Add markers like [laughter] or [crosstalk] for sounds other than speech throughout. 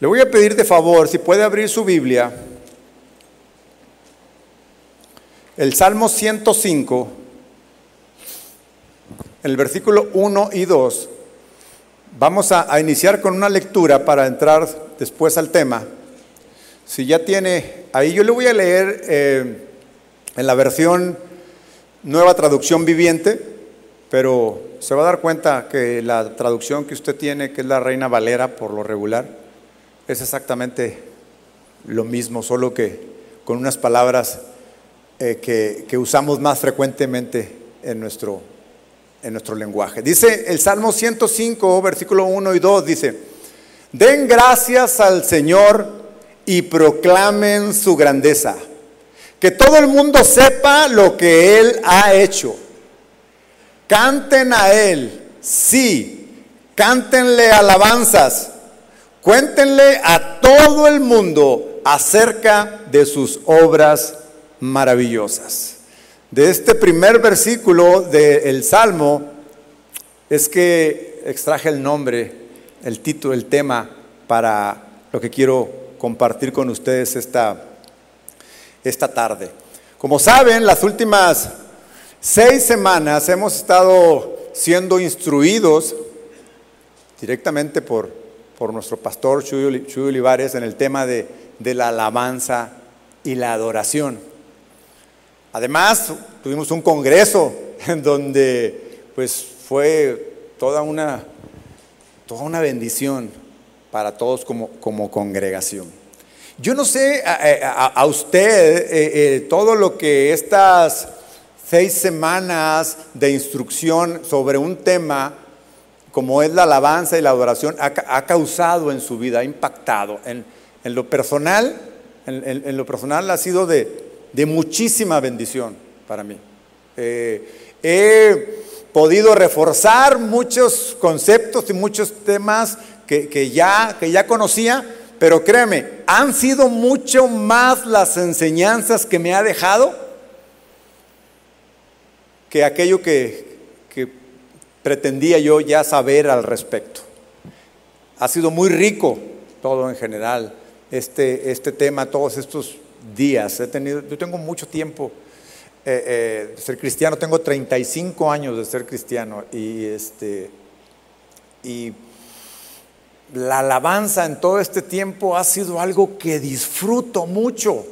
Le voy a pedir de favor, si puede abrir su Biblia, el Salmo 105, el versículo 1 y 2. Vamos a, iniciar con una lectura para entrar después al tema. Si ya tiene, ahí yo le voy a leer eh, en la versión nueva traducción viviente, pero se va a dar cuenta que la traducción que usted tiene, que es la Reina Valera por lo regular, es exactamente lo mismo, solo que con unas palabras eh, que, usamos más frecuentemente en nuestro, en nuestro lenguaje. Dice el Salmo 105, versículo 1 y 2, dice, den gracias al Señor y proclamen su grandeza. Que todo el mundo sepa lo que Él ha hecho. Canten a Él, sí, cántenle alabanzas Cuéntenle a todo el mundo acerca de sus obras maravillosas. De este primer versículo del Salmo es que extraje el nombre, el título, el tema para lo que quiero compartir con ustedes esta, esta tarde. Como saben, las últimas seis semanas hemos estado siendo instruidos directamente por por nuestro pastor Chuy, Olivares en el tema de, la alabanza y la adoración. Además, tuvimos un congreso [laughs] en donde pues fue toda una, toda una bendición para todos como, como congregación. Yo no sé a, usted eh, eh, todo lo que estas seis semanas de instrucción sobre un tema como es la alabanza y la adoración, ha, causado en su vida, ha impactado. En, lo personal, en, lo personal ha sido de, muchísima bendición para mí. Eh, he podido reforzar muchos conceptos y muchos temas que, ya, que ya conocía, pero créeme, han sido mucho más las enseñanzas que me ha dejado que aquello que, pretendía yo ya saber al respecto. Ha sido muy rico todo en general, este, este tema, todos estos días. He tenido, yo tengo mucho tiempo eh, eh, de ser cristiano, tengo 35 años de ser cristiano y, este, y la alabanza en todo este tiempo ha sido algo que disfruto mucho.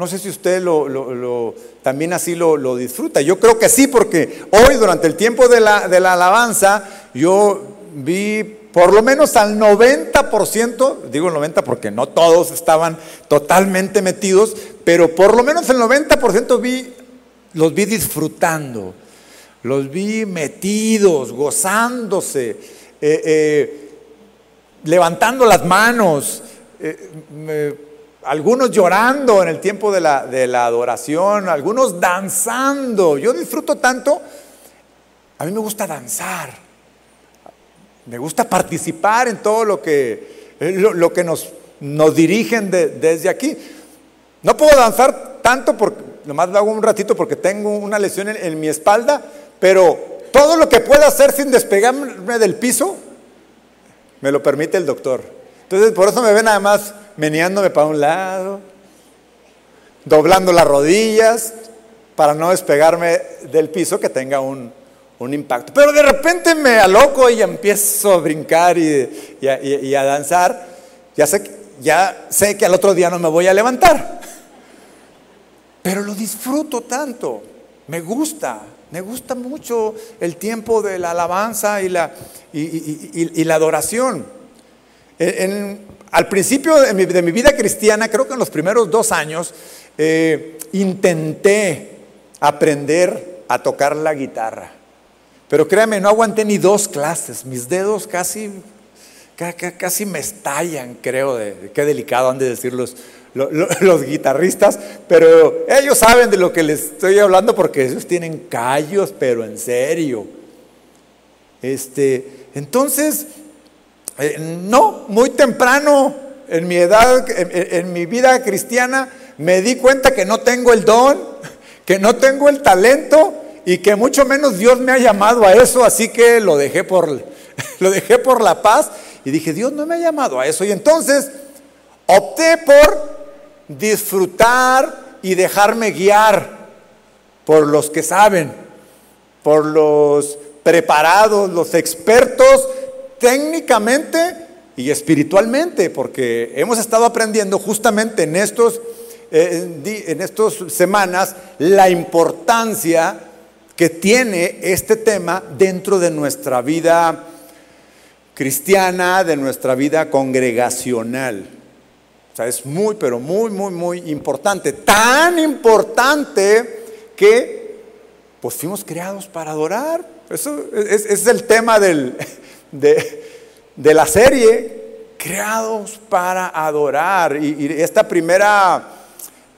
No sé si usted lo, también así lo, disfruta. Yo creo que sí, porque hoy durante el tiempo de la, alabanza yo vi por lo menos al 90%, digo el 90 porque no todos estaban totalmente metidos, pero por lo menos el 90% vi, los vi disfrutando, los vi metidos, gozándose, eh, eh, levantando las manos. Eh, algunos llorando en el tiempo de la, de la, adoración, algunos danzando. Yo disfruto tanto, a mí me gusta danzar, me gusta participar en todo lo que, lo, que nos, nos dirigen desde aquí. No puedo danzar tanto, porque, nomás lo hago un ratito porque tengo una lesión en, en mi espalda, pero todo lo que pueda hacer sin despegarme del piso, me lo permite el doctor. Entonces, por eso me ven nada más meneándome para un lado, doblando las rodillas para no despegarme del piso que tenga un, impacto. Pero de repente me aloco y empiezo a brincar y, a danzar. Ya sé, ya sé que al otro día no me voy a levantar. Pero lo disfruto tanto. Me gusta. Me gusta mucho el tiempo de la alabanza y la, y, la adoración. En, al principio de mi, vida cristiana, creo que en los primeros dos años, eh, intenté aprender a tocar la guitarra. Pero créame, no aguanté ni dos clases. Mis dedos casi, casi me estallan, creo, qué delicado han de decir los, [laughs] los, guitarristas. Pero ellos saben de lo que les estoy hablando porque ellos tienen callos, pero en serio. Este, entonces, eh, no, muy temprano en mi edad, en, mi vida cristiana, me di cuenta que no tengo el don, [laughs] que no tengo el talento y que mucho menos Dios me ha llamado a eso, así que lo dejé por, [laughs] lo dejé por la paz Y dije, Dios no me ha llamado a eso. Y entonces opté por disfrutar y dejarme guiar por los que saben, por los preparados, los expertos técnicamente y espiritualmente, porque hemos estado aprendiendo justamente en estos eh, en estas semanas la importancia que tiene este tema dentro de nuestra vida cristiana, de nuestra vida congregacional. O sea, es muy, pero muy, muy, muy importante. Tan importante que, pues fuimos creados para adorar. Eso es, es el tema del, de, de, la serie, creados para adorar. Y, y esta primera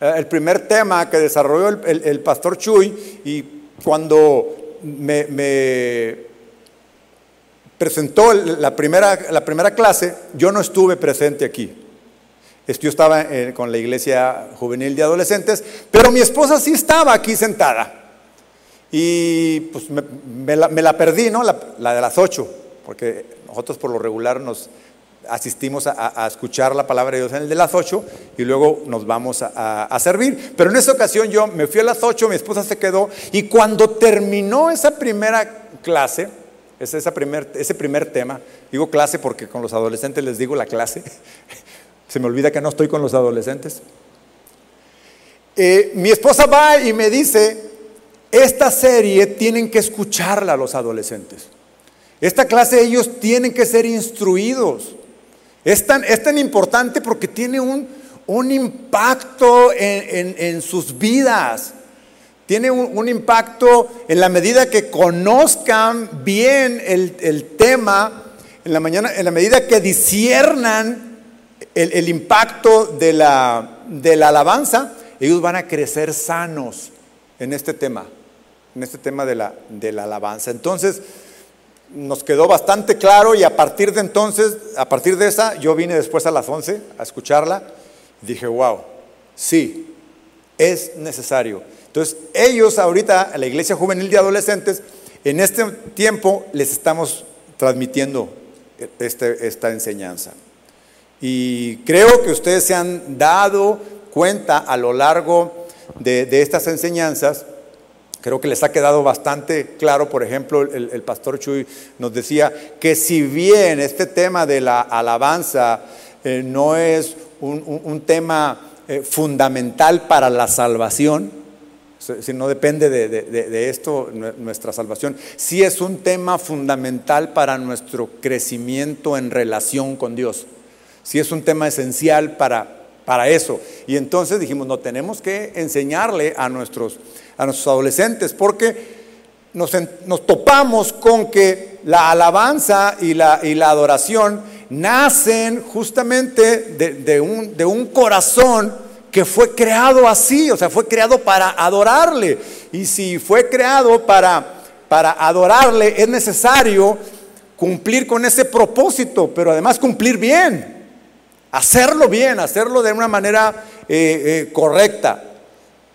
eh, el primer tema que desarrolló el, pastor Chuy y cuando me, presentó la primera, la primera clase, yo no estuve presente aquí. Yo estaba eh, con la iglesia juvenil de adolescentes, pero mi esposa sí estaba aquí sentada. Y pues me, la, perdí, ¿no? La, la de las ocho, porque nosotros por lo regular nos, asistimos a, escuchar la palabra de Dios en el de las ocho y luego nos vamos a, servir. Pero en esa ocasión yo me fui a las ocho, mi esposa se quedó y cuando terminó esa primera clase, ese, esa primer, ese primer tema, digo clase porque con los adolescentes les digo la clase, [laughs] se me olvida que no estoy con los adolescentes. Eh, mi esposa va y me dice, esta serie tienen que escucharla los adolescentes. Esta clase ellos tienen que ser instruidos. Es tan, es tan importante porque tiene un, un impacto en, sus vidas. Tiene un, impacto en la medida que conozcan bien el, tema, en la, mañana, en la medida que disiernan el, impacto de la, de la alabanza, ellos van a crecer sanos en este tema, en este tema de la, de la alabanza. Entonces, nos quedó bastante claro y a partir de entonces, a partir de esa, yo vine después a las 11 a escucharla dije, wow, sí, es necesario. Entonces, ellos ahorita, la Iglesia Juvenil de Adolescentes, en este tiempo les estamos transmitiendo este, esta enseñanza. Y creo que ustedes se han dado cuenta a lo largo de, de estas enseñanzas Creo que les ha quedado bastante claro, por ejemplo, el, pastor Chuy nos decía que si bien este tema de la alabanza eh, no es un, tema eh, fundamental para la salvación, si no depende de, esto nuestra salvación, sí es un tema fundamental para nuestro crecimiento en relación con Dios, sí es un tema esencial para, para eso. Y entonces dijimos, no tenemos que enseñarle a nuestros a nuestros adolescentes, porque nos, topamos con que la alabanza y la, y la adoración nacen justamente de, un, de un corazón que fue creado así, o sea, fue creado para adorarle. Y si fue creado para, para adorarle, es necesario cumplir con ese propósito, pero además cumplir bien, hacerlo bien, hacerlo de una manera eh, eh, correcta.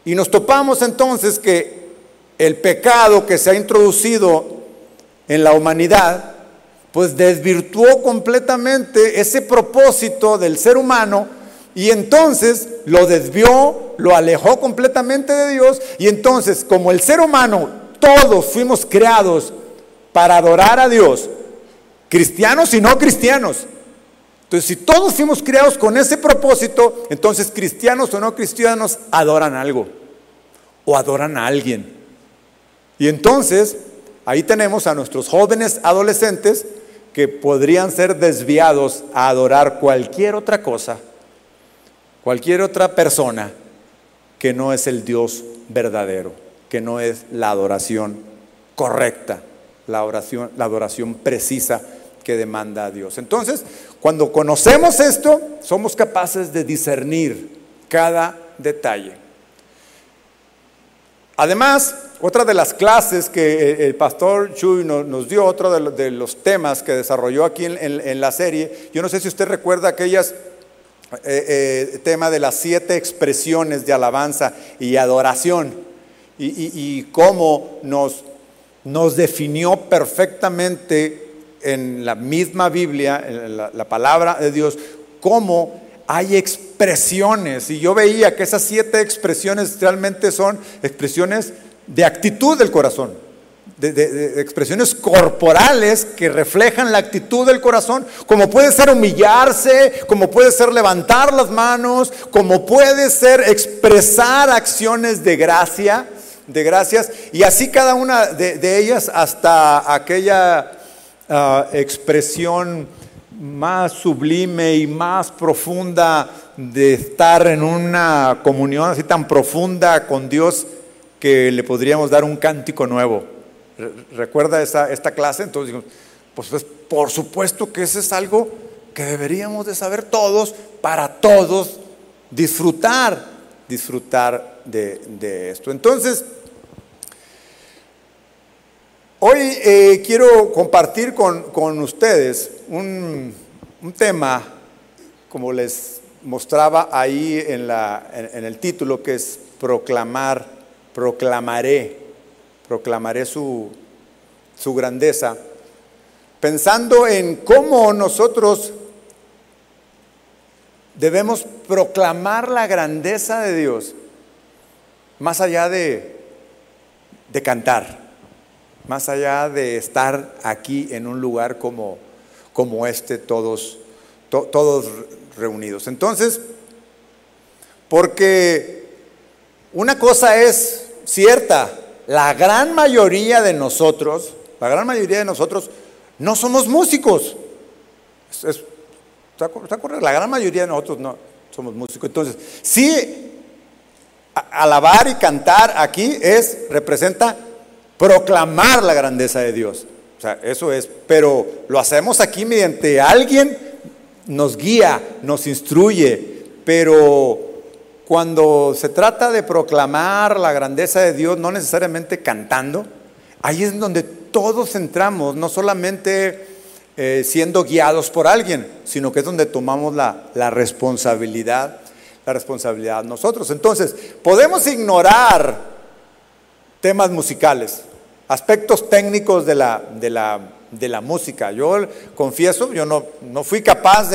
Y nos topamos entonces que el pecado que se ha introducido en la humanidad, pues desvirtuó completamente ese propósito del ser humano y entonces lo desvió, lo alejó completamente de Dios y entonces como el ser humano, todos fuimos creados para adorar a Dios, cristianos y no cristianos. Entonces, si todos fuimos creados con ese propósito, entonces cristianos o no cristianos adoran algo o adoran a alguien. Y entonces, ahí tenemos a nuestros jóvenes adolescentes que podrían ser desviados a adorar cualquier otra cosa, cualquier otra persona que no es el Dios verdadero, que no es la adoración correcta, la, oración, la adoración precisa que demanda a Dios. Entonces, cuando conocemos esto, somos capaces de discernir cada detalle. Además, otra de las clases que el pastor Chuy nos dio, otro de los temas que desarrolló aquí en la serie, yo no sé si usted recuerda aquellas eh, eh, tema de las siete expresiones de alabanza y adoración y, cómo nos, nos definió perfectamente en la misma Biblia, en la, la palabra de Dios, cómo hay expresiones. Y yo veía que esas siete expresiones realmente son expresiones de actitud del corazón, de, expresiones corporales que reflejan la actitud del corazón, como puede ser humillarse, como puede ser levantar las manos, como puede ser expresar acciones de gracia, de gracias, y así cada una de, ellas hasta aquella ah, expresión más sublime y más profunda de estar en una comunión así tan profunda con Dios que le podríamos dar un cántico nuevo. ¿Recuerda esta, esta clase? Entonces pues, pues por supuesto que eso es algo que deberíamos de saber todos para todos disfrutar, disfrutar de, esto. Entonces, hoy eh, quiero compartir con, ustedes un, tema, como les mostraba ahí en, la, en el título, que es proclamar proclamaré, proclamaré su, su grandeza, pensando en cómo nosotros debemos proclamar la grandeza de Dios, más allá de, de cantar, más allá de estar aquí en un lugar como, como este, todos, todos reunidos. Entonces, porque una cosa es cierta. La gran mayoría de nosotros, la gran mayoría de nosotros, no somos músicos. La gran mayoría de nosotros no somos músicos. Entonces, sí, alabar y cantar aquí es, representa proclamar la grandeza de Dios. O sea, eso es, pero lo hacemos aquí mediante alguien nos guía, nos instruye, pero cuando se trata de proclamar la grandeza de Dios, no necesariamente cantando, ahí es donde todos entramos, no solamente eh, siendo guiados por alguien, sino que es donde tomamos la, la responsabilidad, la responsabilidad nosotros. Entonces, podemos ignorar temas musicales, aspectos técnicos de la, de la, de la música. Yo confieso, yo no, no fui capaz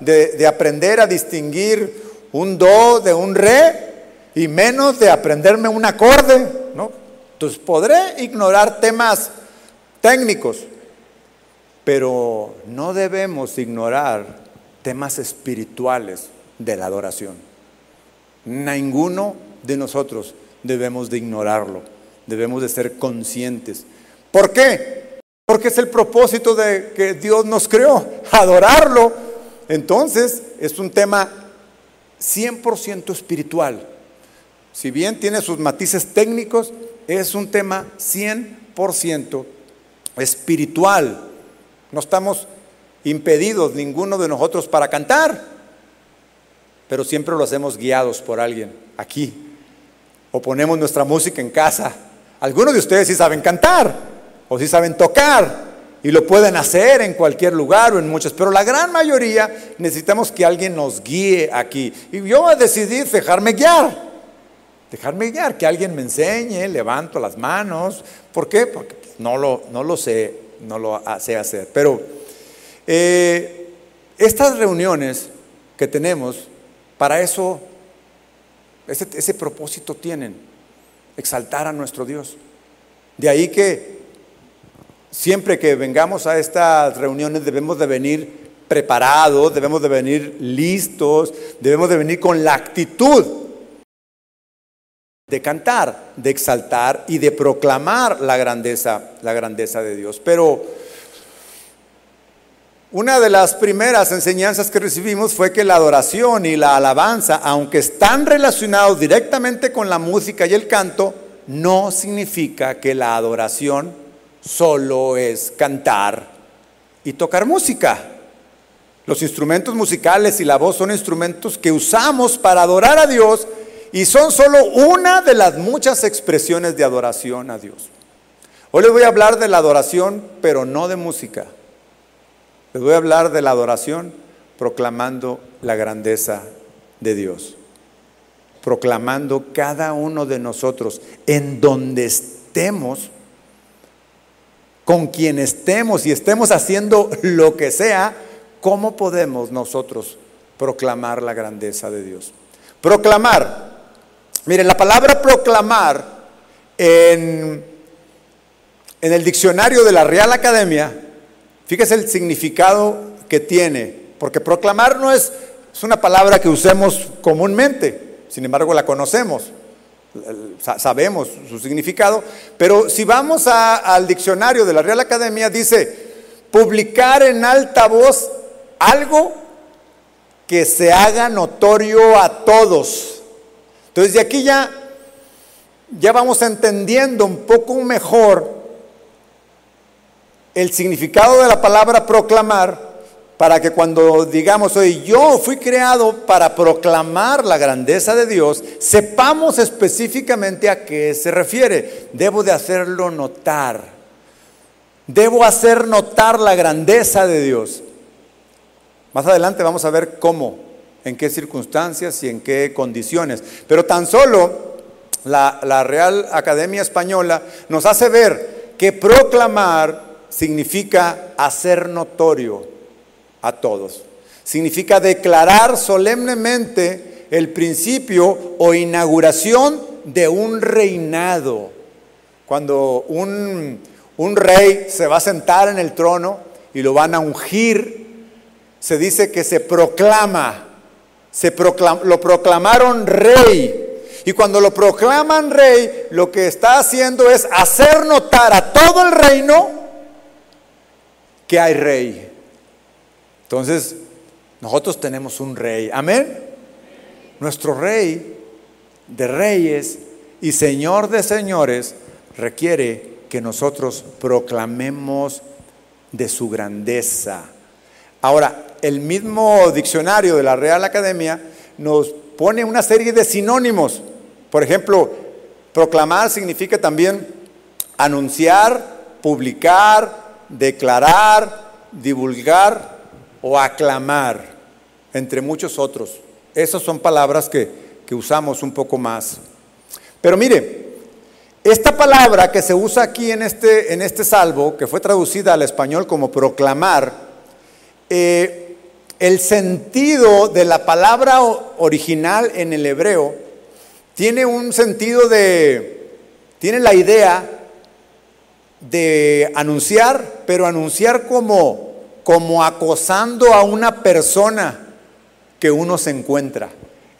de, de aprender a distinguir un do de un re y menos de aprenderme un acorde, ¿no? Entonces podré ignorar temas técnicos, pero no debemos ignorar temas espirituales de la adoración. Ninguno de nosotros debemos de ignorarlo, debemos de ser conscientes. ¿Por qué? Porque es el propósito de que Dios nos creó, adorarlo. Entonces es un tema 100% espiritual. Si bien tiene sus matices técnicos, es un tema 100% espiritual. No estamos impedidos ninguno de nosotros para cantar, pero siempre lo hacemos guiados por alguien aquí. O ponemos nuestra música en casa. Algunos de ustedes sí saben cantar o sí saben tocar, y lo pueden hacer en cualquier lugar o en muchos, pero la gran mayoría necesitamos que alguien nos guíe aquí. Y yo decidí dejarme guiar, dejarme guiar, que alguien me enseñe, levanto las manos. ¿Por qué? Porque no lo, no lo sé, no lo sé hacer. Pero eh, estas reuniones que tenemos, para eso, ese, ese propósito tienen, exaltar a nuestro Dios. De ahí que siempre que vengamos a estas reuniones debemos de venir preparados, debemos de venir listos, debemos de venir con la actitud de cantar, de exaltar y de proclamar la grandeza, la grandeza de Dios. Pero una de las primeras enseñanzas que recibimos fue que la adoración y la alabanza, aunque están relacionados directamente con la música y el canto, no significa que la adoración solo es cantar y tocar música. Los instrumentos musicales y la voz son instrumentos que usamos para adorar a Dios y son solo una de las muchas expresiones de adoración a Dios. Hoy les voy a hablar de la adoración, pero no de música. Les voy a hablar de la adoración proclamando la grandeza de Dios. Proclamando cada uno de nosotros en donde estemos con quien estemos y estemos haciendo lo que sea, ¿cómo podemos nosotros proclamar la grandeza de Dios? Proclamar. Miren, la palabra proclamar en, en el diccionario de la Real Academia, fíjese el significado que tiene, porque proclamar no es, es una palabra que usemos comúnmente, sin embargo la conocemos sabemos su significado, pero si vamos al diccionario de la Real Academia, dice, publicar en alta voz algo que se haga notorio a todos. Entonces de aquí ya, ya vamos entendiendo un poco mejor el significado de la palabra proclamar para que cuando digamos hoy, yo fui creado para proclamar la grandeza de Dios, sepamos específicamente a qué se refiere. Debo de hacerlo notar. Debo hacer notar la grandeza de Dios. Más adelante vamos a ver cómo, en qué circunstancias y en qué condiciones. Pero tan solo la, la Real Academia Española nos hace ver que proclamar significa hacer notorio a todos. Significa declarar solemnemente el principio o inauguración de un reinado. Cuando un, un rey se va a sentar en el trono y lo van a ungir, se dice que se proclama, se lo proclamaron rey. Y cuando lo proclaman rey, lo que está haciendo es hacer notar a todo el reino que hay rey. Entonces, nosotros tenemos un rey. Amén. Nuestro rey de reyes y señor de señores requiere que nosotros proclamemos de su grandeza. Ahora, el mismo diccionario de la Real Academia nos pone una serie de sinónimos. Por ejemplo, proclamar significa también anunciar, publicar, declarar, divulgar, o aclamar, entre muchos otros. Esas son palabras que, usamos un poco más. Pero mire, esta palabra que se usa aquí en este, en este salvo, que fue traducida al español como proclamar, eh, el sentido de la palabra original en el hebreo tiene un sentido de, tiene la idea de anunciar, pero anunciar como como acosando a una persona que uno se encuentra.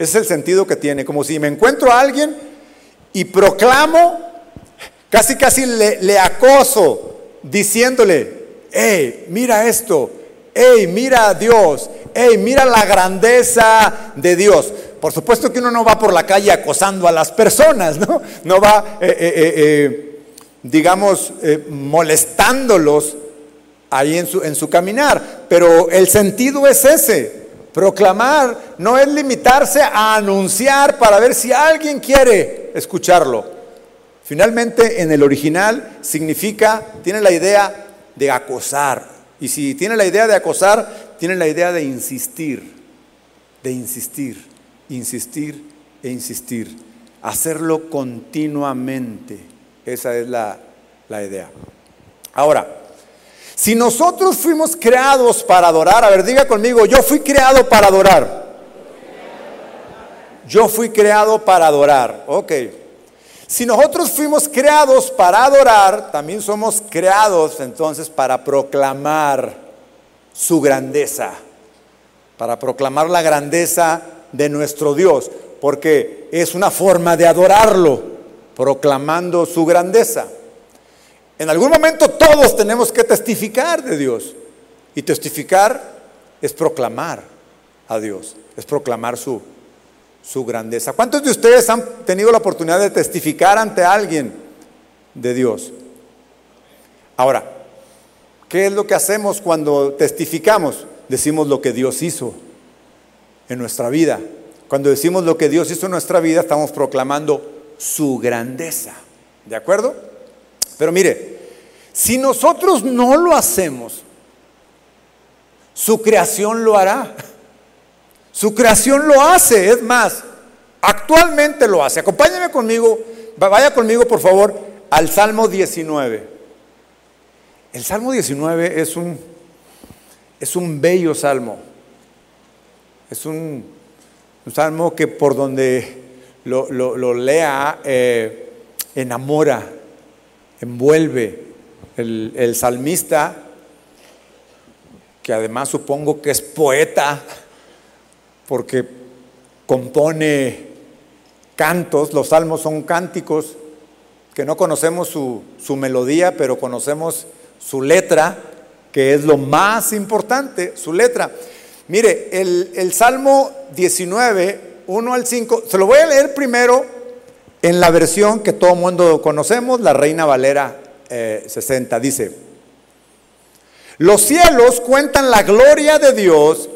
Ese es el sentido que tiene, como si me encuentro a alguien y proclamo, casi casi le, acoso, diciéndole, hey, mira esto, hey, mira a Dios, hey, mira la grandeza de Dios. Por supuesto que uno no va por la calle acosando a las personas, ¿no? No va, eh, eh, eh, digamos, molestándolos ahí en su, en su caminar. Pero el sentido es ese. Proclamar no es limitarse a anunciar para ver si alguien quiere escucharlo. Finalmente, en el original significa, tiene la idea de acosar. Y si tiene la idea de acosar, tiene la idea de insistir, de insistir, insistir e insistir. Hacerlo continuamente. Esa es la, la idea. Ahora, si nosotros fuimos creados para adorar, a ver, diga conmigo, yo fui creado para adorar. Yo fui creado para adorar, ok. Si nosotros fuimos creados para adorar, también somos creados entonces para proclamar su grandeza, para proclamar la grandeza de nuestro Dios, porque es una forma de adorarlo, proclamando su grandeza. En algún momento todos tenemos que testificar de Dios. Y testificar es proclamar a Dios, es proclamar su, su grandeza. ¿Cuántos de ustedes han tenido la oportunidad de testificar ante alguien de Dios? Ahora, ¿qué es lo que hacemos cuando testificamos? Decimos lo que Dios hizo en nuestra vida. Cuando decimos lo que Dios hizo en nuestra vida, estamos proclamando su grandeza. ¿De acuerdo? Pero mire, si nosotros no lo hacemos, su creación lo hará. Su creación lo hace, es más, actualmente lo hace. Acompáñeme conmigo, vaya conmigo por favor al Salmo 19. El Salmo 19 es un, es un bello salmo. Es un, salmo que por donde lo, lea eh, enamora, envuelve. El, el salmista, que además supongo que es poeta, porque compone cantos, los salmos son cánticos, que no conocemos su, su melodía, pero conocemos su letra, que es lo más importante, su letra. Mire, el, Salmo 19, 1 al 5, se lo voy a leer primero en la versión que todo mundo conocemos, la Reina Valera 60, eh, dice, los cielos cuentan la gloria de Dios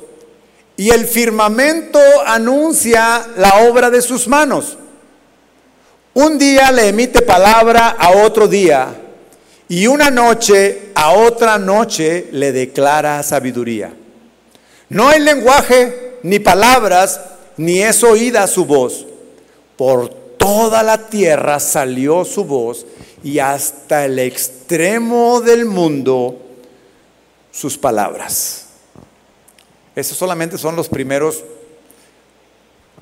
y el firmamento anuncia la obra de sus manos. Un día le emite palabra a otro día y una noche a otra noche le declara sabiduría. No hay lenguaje, ni palabras, ni es oída su voz. Por toda la tierra salió su voz y hasta el extremo del mundo sus palabras. Esos solamente son los primeros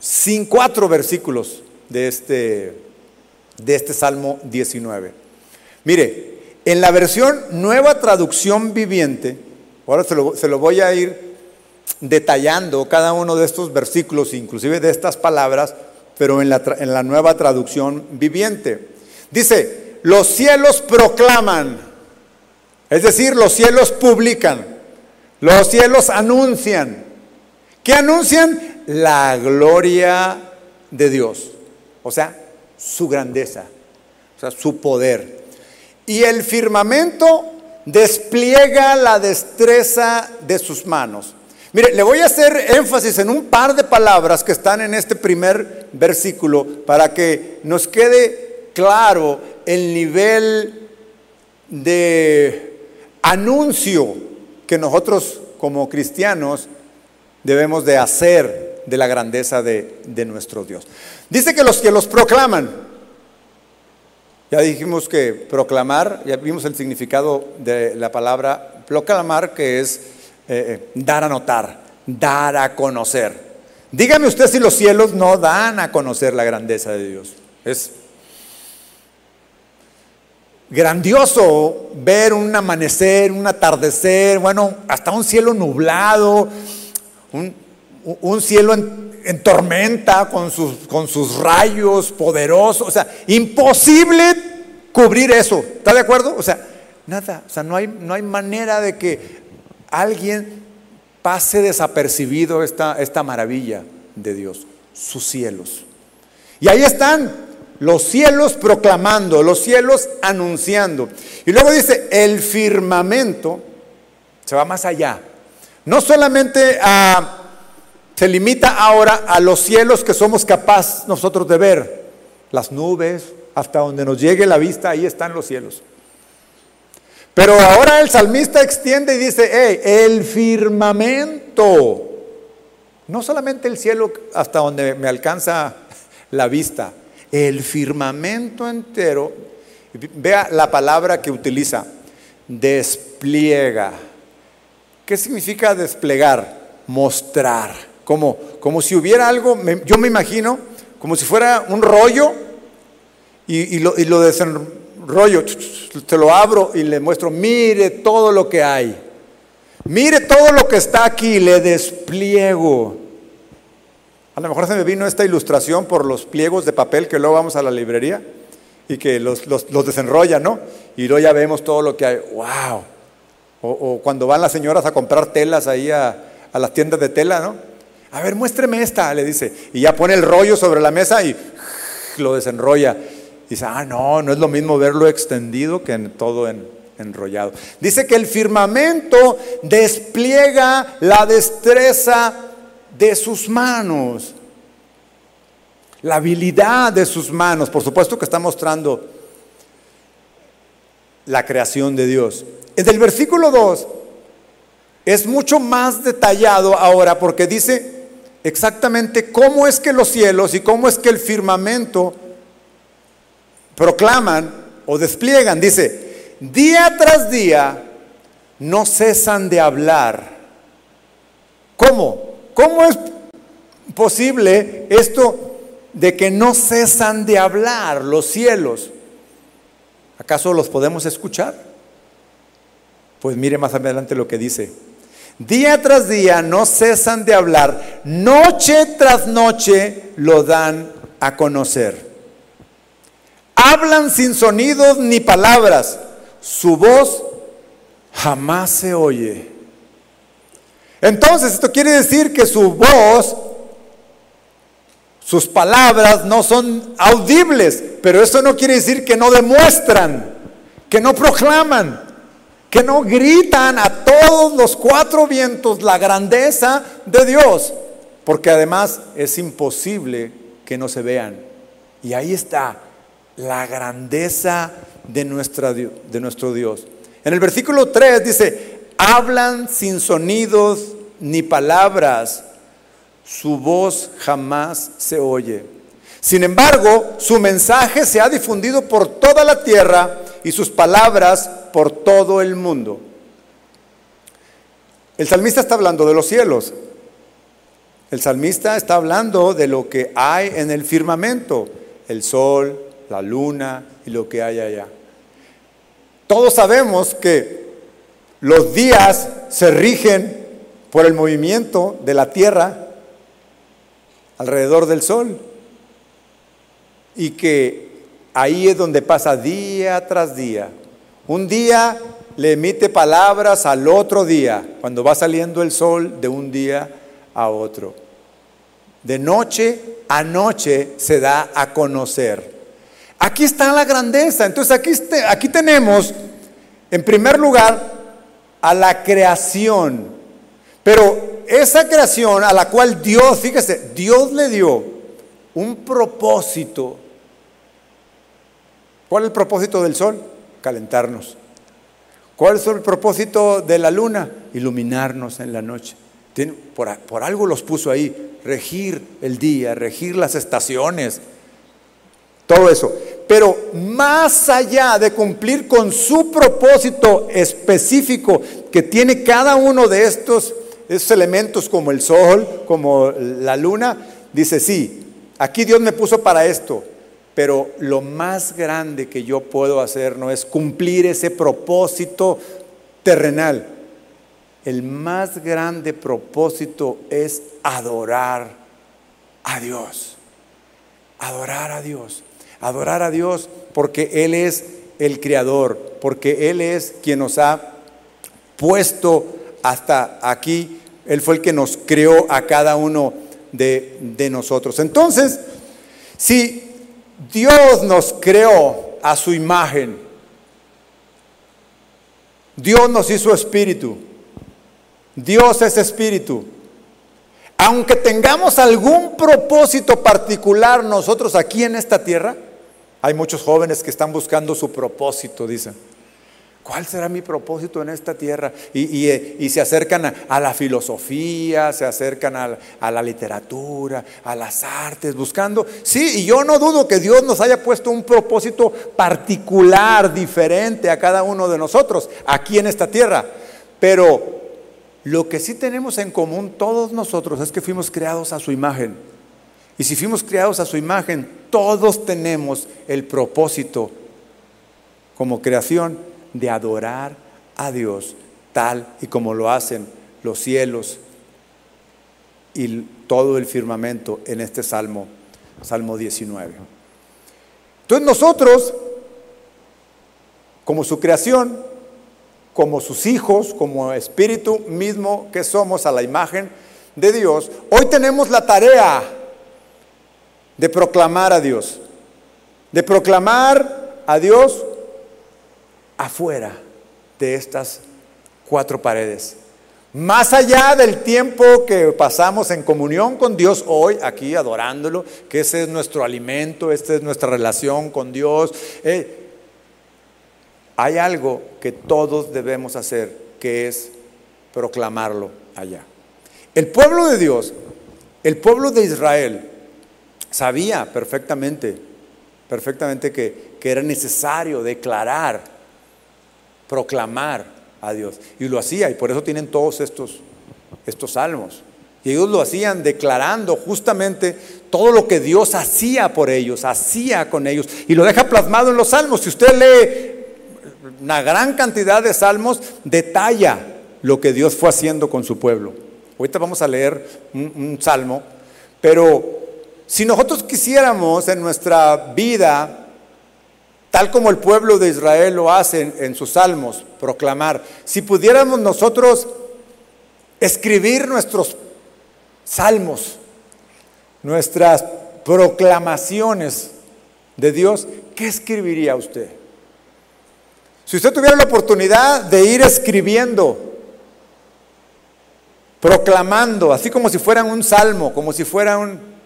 sin cuatro versículos de este, de este Salmo 19. Mire, en la versión nueva traducción viviente, ahora se lo, voy a ir detallando cada uno de estos versículos, inclusive de estas palabras, pero en la, en la nueva traducción viviente. Dice, los cielos proclaman, es decir, los cielos publican, los cielos anuncian. ¿Qué anuncian? La gloria de Dios, o sea, su grandeza, o sea, su poder y el firmamento despliega la destreza de sus manos. Mire, le voy a hacer énfasis en un par de palabras que están en este primer versículo para que nos quede claro el nivel de anuncio que nosotros como cristianos debemos de hacer de la grandeza de, de nuestro Dios. Dice que los que los proclaman, ya dijimos que proclamar, ya vimos el significado de la palabra proclamar, que es eh, eh, dar a notar, dar a conocer. Dígame usted si los cielos no dan a conocer la grandeza de Dios. Es grandioso ver un amanecer, un atardecer, bueno, hasta un cielo nublado, un, cielo en, en tormenta, con sus, con sus rayos poderosos. O sea, imposible cubrir eso. ¿Está de acuerdo? O sea, nada. O sea, no hay, no hay manera de que alguien pase desapercibido esta, esta maravilla de Dios, sus cielos. Y ahí están los cielos proclamando, los cielos anunciando. Y luego dice, el firmamento se va más allá. No solamente a se limita ahora a los cielos que somos capaces nosotros de ver. Las nubes, hasta donde nos llegue la vista, ahí están los cielos. Pero ahora el salmista extiende y dice, hey, el firmamento. No solamente el cielo hasta donde me alcanza la vista, el firmamento entero. Vea la palabra que utiliza, despliega. ¿Qué significa desplegar? Mostrar como, como si hubiera algo, yo me imagino, como si fuera un rollo y, lo, y lo desenrollo, te lo abro y le muestro, mire todo lo que hay, mire todo lo que está aquí, le despliego. A lo mejor se me vino esta ilustración por los pliegos de papel que luego vamos a la librería y que los, los, desenrollan, ¿no? Y luego ya vemos todo lo que hay. ¡Wow! O, cuando van las señoras a comprar telas ahí a, a las tiendas de tela, ¿no? A ver, muéstreme esta, le dice. Y ya pone el rollo sobre la mesa y lo desenrolla. Dice, ah, no, no es lo mismo verlo extendido que en todo enrollado. Dice que el firmamento despliega la destreza de sus manos, la habilidad de sus manos. Por supuesto que está mostrando la creación de Dios. En el versículo 2 es mucho más detallado ahora porque dice, exactamente cómo es que los cielos y cómo es que el firmamento proclaman o despliegan. Dice, día tras día no cesan de hablar. ¿Cómo? ¿Cómo es posible esto de que no cesan de hablar los cielos? ¿Acaso los podemos escuchar? Pues mire más adelante lo que dice. Día tras día no cesan de hablar, noche tras noche lo dan a conocer. Hablan sin sonidos ni palabras, su voz jamás se oye. Entonces, esto quiere decir que su voz, sus palabras no son audibles, pero eso no quiere decir que no demuestran, que no proclaman, que no gritan a todos los cuatro vientos la grandeza de Dios, porque además es imposible que no se vean. Y ahí está la grandeza de, nuestra, de nuestro Dios. En el versículo 3 dice, hablan sin sonidos ni palabras, su voz jamás se oye. Sin embargo, su mensaje se ha difundido por toda la tierra y sus palabras por todo el mundo. El salmista está hablando de los cielos. El salmista está hablando de lo que hay en el firmamento, el sol, la luna y lo que hay allá. Todos sabemos que los días se rigen por el movimiento de la Tierra alrededor del Sol y que ahí es donde pasa día tras día. Un día le emite palabras al otro día, cuando va saliendo el sol de un día a otro. De noche a noche se da a conocer. Aquí está la grandeza. Entonces aquí, aquí tenemos, en primer lugar, a la creación. Pero esa creación a la cual Dios, fíjese, Dios le dio un propósito. ¿Cuál es el propósito del sol? Calentarnos. ¿Cuál es el propósito de la luna? Iluminarnos en la noche. por, por algo los puso ahí, regir el día, regir las estaciones, todo eso. Pero más allá de cumplir con su propósito específico que tiene cada uno de estos, elementos como el sol, como la luna, dice, sí, aquí Dios me puso para esto, pero lo más grande que yo puedo hacer no es cumplir ese propósito terrenal. El más grande propósito es adorar a Dios. Adorar a Dios adorar a Dios porque Él es el creador, porque Él es quien nos ha puesto hasta aquí. Él fue el que nos creó a cada uno de, de nosotros. Entonces, si Dios nos creó a su imagen, Dios nos hizo espíritu, Dios es espíritu. Aunque tengamos algún propósito particular nosotros aquí en esta tierra, hay muchos jóvenes que están buscando su propósito, dicen. ¿Cuál será mi propósito en esta tierra? Y, eh, se acercan a, la filosofía, se acercan a, a, la literatura, a las artes, buscando. Sí, y yo no dudo que Dios nos haya puesto un propósito particular, diferente a cada uno de nosotros aquí en esta tierra. Pero lo que sí tenemos en común todos nosotros es que fuimos creados a su imagen. Y si fuimos creados a su imagen, todos tenemos el propósito como creación de adorar a Dios tal y como lo hacen los cielos y todo el firmamento en este salmo, Salmo 19. Entonces nosotros, como su creación, como sus hijos, como espíritu mismo que somos a la imagen de Dios, hoy tenemos la tarea de proclamar a Dios, de proclamar a Dios afuera de estas cuatro paredes. Más allá del tiempo que pasamos en comunión con Dios hoy, aquí adorándolo, que ese es nuestro alimento, esta es nuestra relación con Dios, eh, hay algo que todos debemos hacer, que es proclamarlo allá. El pueblo de Dios, el pueblo de Israel, sabía perfectamente, perfectamente que, era necesario declarar, proclamar a Dios. Y lo hacía, y por eso tienen todos estos, estos salmos. Y ellos lo hacían declarando justamente todo lo que Dios hacía por ellos, hacía con ellos. Y lo deja plasmado en los salmos. Si usted lee una gran cantidad de salmos, detalla lo que Dios fue haciendo con su pueblo. Ahorita vamos a leer un, un salmo, pero si nosotros quisiéramos en nuestra vida tal como el pueblo de Israel lo hace en, sus salmos, proclamar. Si pudiéramos nosotros escribir nuestros salmos, nuestras proclamaciones de Dios, ¿qué escribiría usted? Si usted tuviera la oportunidad de ir escribiendo, proclamando, así como si fuera un salmo, como si fuera un...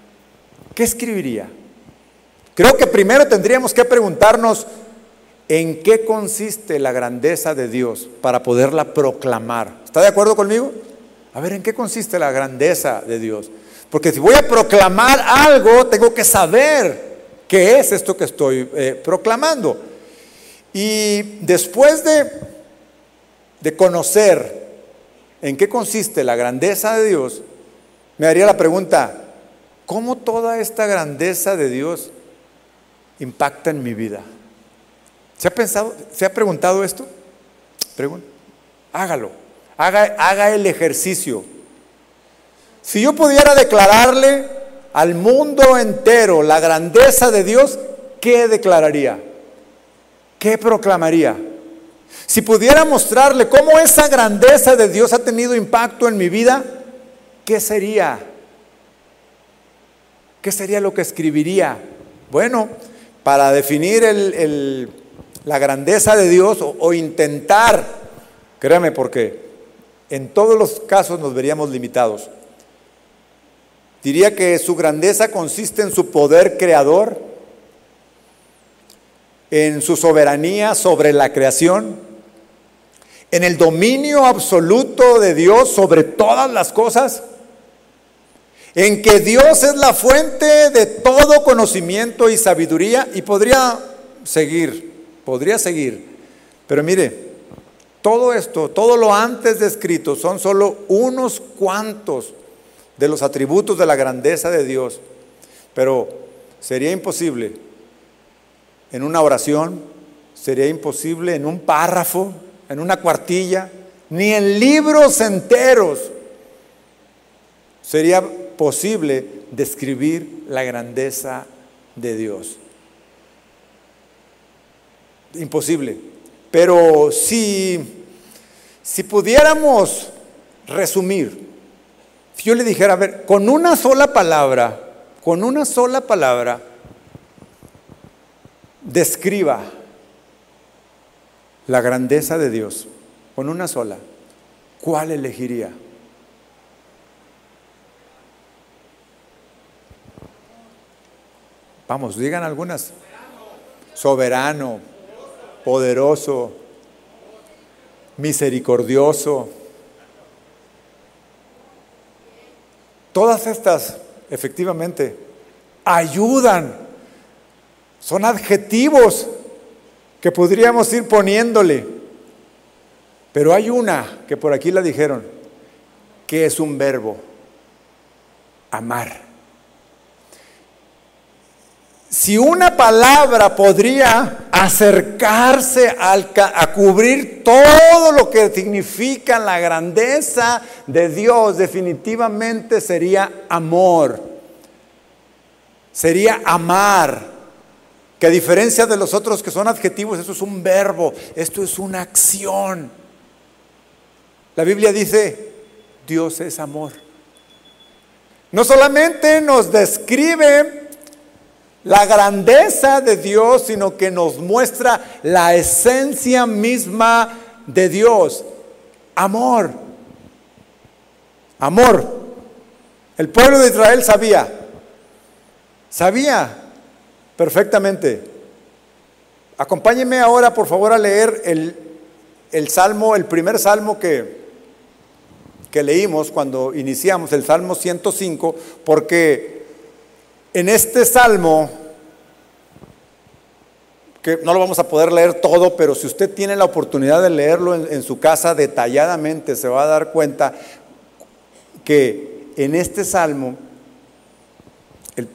¿Qué escribiría? Creo que primero tendríamos que preguntarnos en qué consiste la grandeza de Dios para poderla proclamar. ¿Está de acuerdo conmigo? A ver, ¿en qué consiste la grandeza de Dios? Porque si voy a proclamar algo, tengo que saber qué es esto que estoy eh, proclamando. Y después de, de conocer en qué consiste la grandeza de Dios, me haría la pregunta, ¿cómo toda esta grandeza de Dios impacta en mi vida. ¿Se ha pensado, se ha preguntado esto? Hágalo, haga, haga el ejercicio. Si yo pudiera declararle al mundo entero la grandeza de Dios, ¿qué declararía? ¿Qué proclamaría? Si pudiera mostrarle cómo esa grandeza de Dios ha tenido impacto en mi vida, ¿qué sería? ¿Qué sería lo que escribiría? Bueno, para definir la grandeza de Dios o, intentar, créame porque en todos los casos nos veríamos limitados. Diría que su grandeza consiste en su poder creador, en su soberanía sobre la creación, en el dominio absoluto de Dios sobre todas las cosas en que Dios es la fuente de todo conocimiento y sabiduría y podría seguir, podría seguir. Pero mire, todo esto, todo lo antes descrito son solo unos cuantos de los atributos de la grandeza de Dios. Pero sería imposible en una oración, sería imposible en un párrafo, en una cuartilla, ni en libros enteros. Sería posible describir la grandeza de Dios. Imposible. Pero si, si pudiéramos resumir, si yo le dijera, a ver, con una sola palabra, con una sola palabra, describa la grandeza de Dios, con una sola, ¿cuál elegiría? Vamos, digan algunas. Soberano, poderoso, misericordioso. Todas estas, efectivamente, ayudan. Son adjetivos que podríamos ir poniéndole. Pero hay una que por aquí la dijeron, que es un verbo, amar. Si una palabra podría acercarse a cubrir todo lo que significa la grandeza de Dios, definitivamente sería amor. Sería amar. Que a diferencia de los otros que son adjetivos, eso es un verbo, esto es una acción. La Biblia dice, Dios es amor. No solamente nos describe la grandeza de Dios, sino que nos muestra la esencia misma de Dios. Amor. Amor. El pueblo de Israel sabía, sabía perfectamente. Acompáñenme ahora, por favor, a leer el, el salmo, el primer salmo que, que leímos cuando iniciamos, el salmo 105, porque en este salmo que no lo vamos a poder leer todo, pero si usted tiene la oportunidad de leerlo en, su casa detalladamente, se va a dar cuenta que en este salmo el,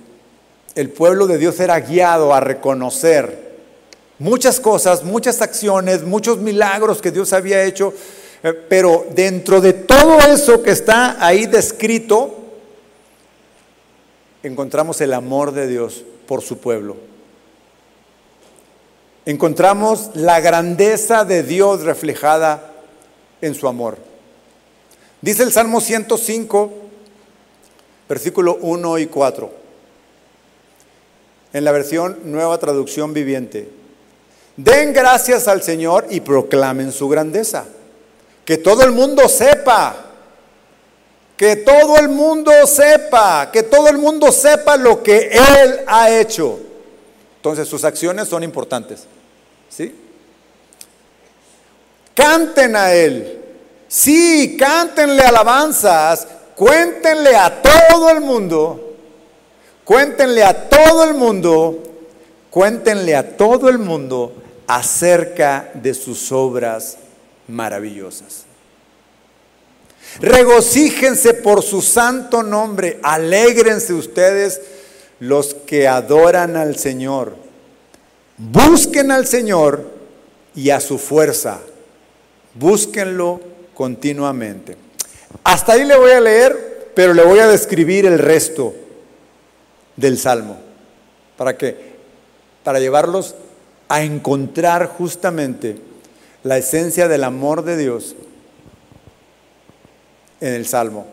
el pueblo de Dios era guiado a reconocer muchas cosas, muchas acciones, muchos milagros que Dios había hecho, eh, pero dentro de todo eso que está ahí descrito, encontramos el amor de Dios por su pueblo encontramos la grandeza de Dios reflejada en su amor. Dice el Salmo 105, versículo 1 y 4, en la versión Nueva Traducción Viviente. Den gracias al Señor y proclamen su grandeza. Que todo el mundo sepa, que todo el mundo sepa, que todo el mundo sepa lo que Él ha hecho. Entonces sus acciones son importantes. ¿Sí? Canten a Él. Sí, cántenle alabanzas. Cuéntenle a todo el mundo. Cuéntenle a todo el mundo. Cuéntenle a todo el mundo acerca de sus obras maravillosas. Regocíjense por su santo nombre. Alégrense ustedes los que adoran al Señor. Busquen al Señor y a su fuerza. Búsquenlo continuamente. Hasta ahí le voy a leer, pero le voy a describir el resto del Salmo. ¿Para qué? Para llevarlos a encontrar justamente la esencia del amor de Dios en el Salmo.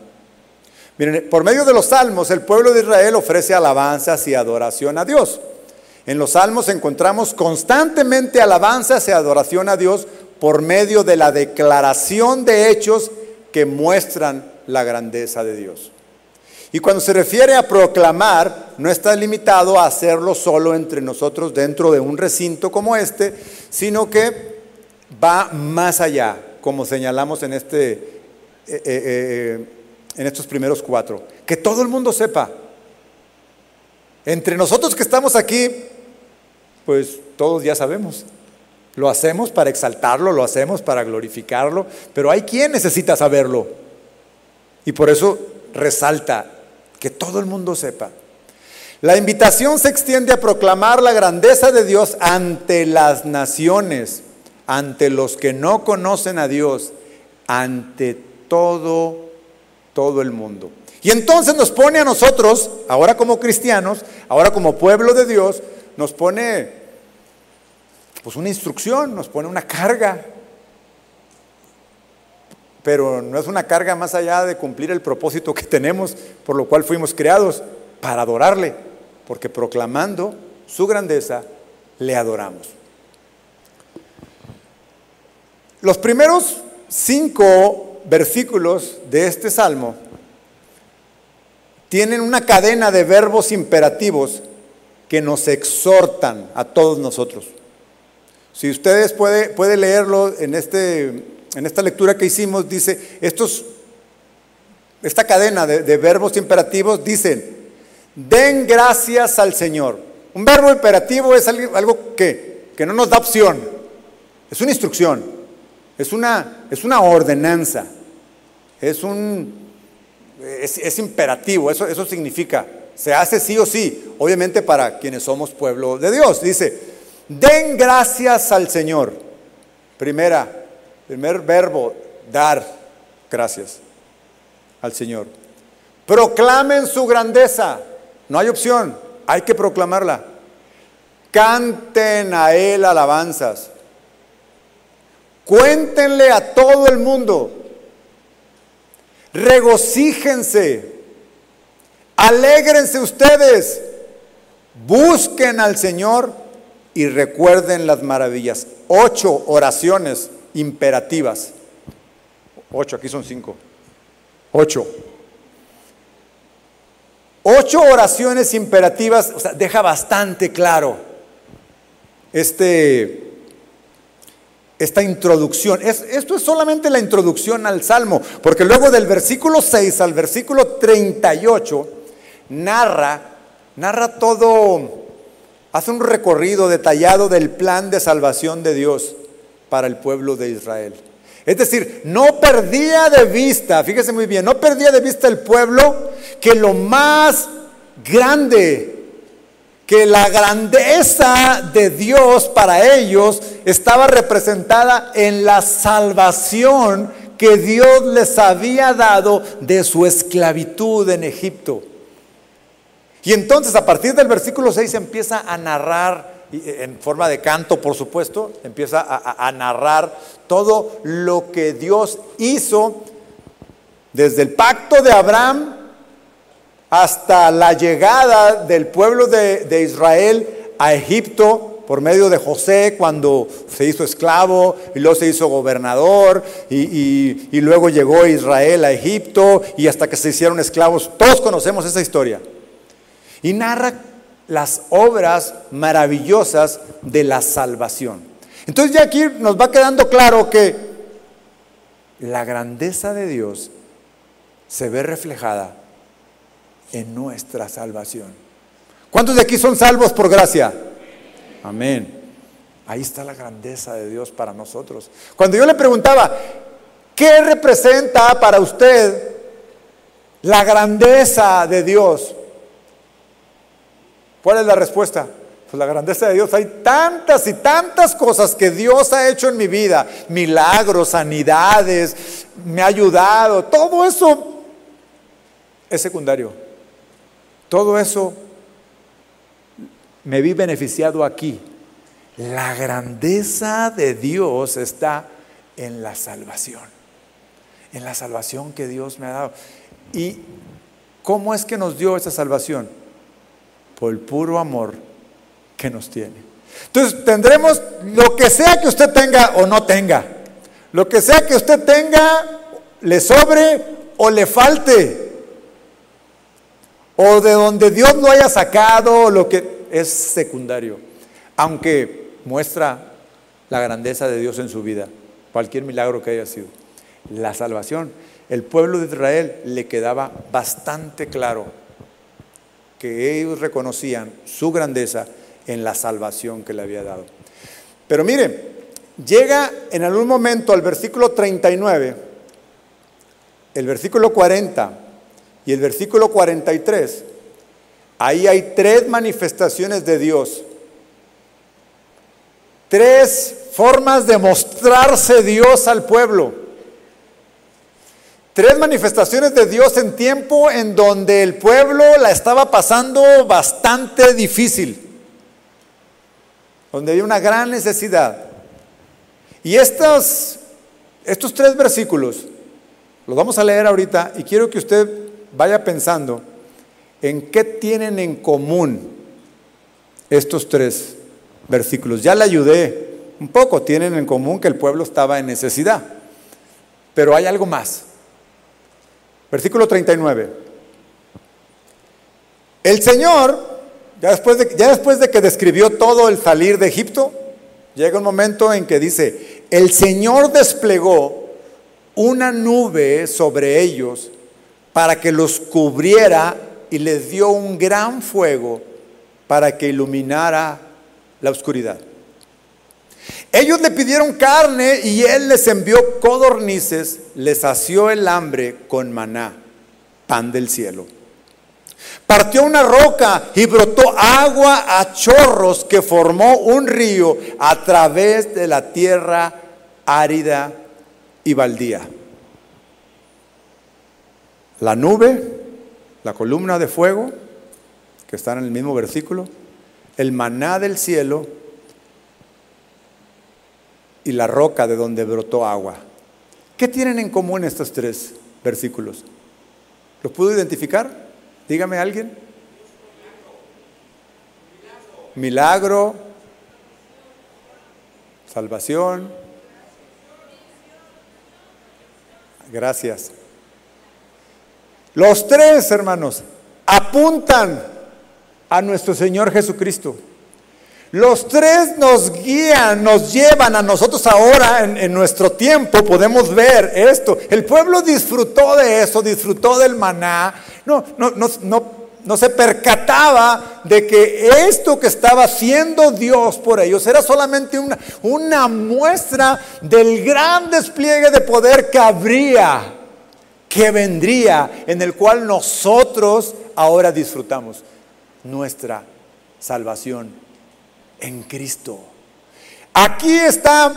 Miren, por medio de los salmos el pueblo de Israel ofrece alabanzas y adoración a Dios. En los salmos encontramos constantemente alabanzas y adoración a Dios por medio de la declaración de hechos que muestran la grandeza de Dios. Y cuando se refiere a proclamar, no está limitado a hacerlo solo entre nosotros dentro de un recinto como este, sino que va más allá, como señalamos en, este, eh, eh, eh, en estos primeros cuatro. Que todo el mundo sepa. Entre nosotros que estamos aquí, pues todos ya sabemos. Lo hacemos para exaltarlo, lo hacemos para glorificarlo, pero hay quien necesita saberlo. Y por eso resalta que todo el mundo sepa. La invitación se extiende a proclamar la grandeza de Dios ante las naciones, ante los que no conocen a Dios, ante todo, todo el mundo. Y entonces nos pone a nosotros, ahora como cristianos, ahora como pueblo de Dios, nos pone pues una instrucción, nos pone una carga. Pero no es una carga más allá de cumplir el propósito que tenemos, por lo cual fuimos creados, para adorarle, porque proclamando su grandeza, le adoramos. Los primeros cinco versículos de este salmo tienen una cadena de verbos imperativos que nos exhortan a todos nosotros. Si ustedes puede, puede leerlo en, este, en esta lectura que hicimos, dice, estos, esta cadena de, verbos imperativos dicen, den gracias al Señor. Un verbo imperativo es algo, que, que, no nos da opción, es una instrucción, es una, es una ordenanza, es un es, imperativo, eso, eso significa, se hace sí o sí, obviamente para quienes somos pueblo de Dios. Dice, den gracias al Señor. Primera, primer verbo, dar gracias al Señor. Proclamen su grandeza. No hay opción, hay que proclamarla. Canten a Él alabanzas. Cuéntenle a todo el mundo regocíjense, alégrense ustedes, busquen al Señor y recuerden las maravillas. Ocho oraciones imperativas. Ocho, aquí son cinco. Ocho. Ocho oraciones imperativas, o sea, deja bastante claro este esta introducción. esto es solamente la introducción al Salmo, porque luego del versículo 6 al versículo 38 narra, narra todo hace un recorrido detallado del plan de salvación de Dios para el pueblo de Israel. Es decir, no perdía de vista, fíjese muy bien, no perdía de vista el pueblo que lo más grande, que la grandeza de Dios para ellos estaba representada en la salvación que Dios les había dado de su esclavitud en Egipto. Y entonces a partir del versículo 6 empieza a narrar, eh, en forma de canto por supuesto, empieza a, a narrar todo lo que Dios hizo desde el pacto de Abraham hasta la llegada del pueblo de, Israel a Egipto por medio de José cuando se hizo esclavo y luego se hizo gobernador y, y, luego llegó Israel a Egipto y hasta que se hicieron esclavos. Todos conocemos esa historia. Y narra las obras maravillosas de la salvación. Entonces ya aquí nos va quedando claro que la grandeza de Dios se ve reflejada en nuestra salvación. ¿Cuántos de aquí son salvos por gracia? Amén. Ahí está la grandeza de Dios para nosotros. Cuando yo le preguntaba, ¿qué representa para usted la grandeza de Dios? ¿Cuál es la respuesta? Pues la grandeza de Dios. Hay tantas y tantas cosas que Dios ha hecho en mi vida. Milagros, sanidades, me ha ayudado. Todo eso es secundario. Todo eso me vi beneficiado aquí. La grandeza de Dios está en la salvación, en la salvación que Dios me ha dado. ¿Y cómo es que nos dio esa salvación? Por el puro amor que nos tiene. Entonces tendremos lo que sea que usted tenga o no tenga, lo que sea que usted tenga, le sobre o le falte o de donde Dios lo haya sacado, lo que es secundario, aunque muestra la grandeza de Dios en su vida, cualquier milagro que haya sido. La salvación, el pueblo de Israel le quedaba bastante claro que ellos reconocían su grandeza en la salvación que le había dado. Pero mire, llega en algún momento al versículo 39, el versículo 40, y el versículo 43, ahí hay tres manifestaciones de Dios. Tres formas de mostrarse Dios al pueblo. Tres manifestaciones de Dios en tiempo en donde el pueblo la estaba pasando bastante difícil, donde había una gran necesidad. Y estos, estos tres versículos los vamos a leer ahorita y quiero que usted vaya pensando en qué tienen en común estos tres versículos. Ya le ayudé un poco, tienen en común que el pueblo estaba en necesidad, pero hay algo más. Versículo 39. El Señor, ya después, de, que describió todo el salir de Egipto, llega un momento en que dice, el Señor desplegó una nube sobre ellos para que los cubriera y les dio un gran fuego para que iluminara la oscuridad. Ellos le pidieron carne y él les envió codornices, les sació el hambre con maná, pan del cielo. Partió una roca y brotó agua a chorros que formó un río a través de la tierra árida y baldía la nube, la columna de fuego, que están en el mismo versículo, el maná del cielo y la roca de donde brotó agua. ¿Qué tienen en común estos tres versículos? ¿Los pudo identificar? Dígame alguien. Milagro, salvación. Gracias. Los tres, hermanos, apuntan a nuestro Señor Jesucristo. Los tres nos guían, nos llevan a nosotros ahora en, nuestro tiempo, podemos ver esto. El pueblo disfrutó de eso, disfrutó del maná. No, no, no, no se percataba de que esto que estaba haciendo Dios por ellos era solamente una muestra del gran despliegue de poder que habría, que vendría, en el cual nosotros ahora disfrutamos nuestra salvación en Cristo. Aquí está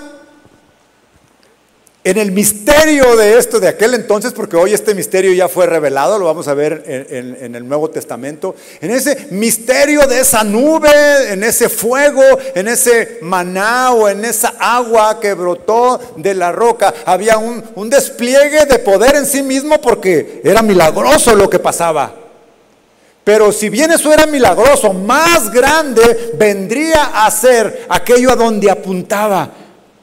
en el misterio de esto de aquel entonces, porque hoy este misterio ya fue revelado, lo vamos a ver en, el Nuevo Testamento, en ese misterio de esa nube, en ese fuego, en ese maná o en esa agua que brotó de la roca, había un, un despliegue de poder en sí mismo porque era milagroso lo que pasaba. Pero si bien eso era milagroso, más grande vendría a ser aquello a donde apuntaba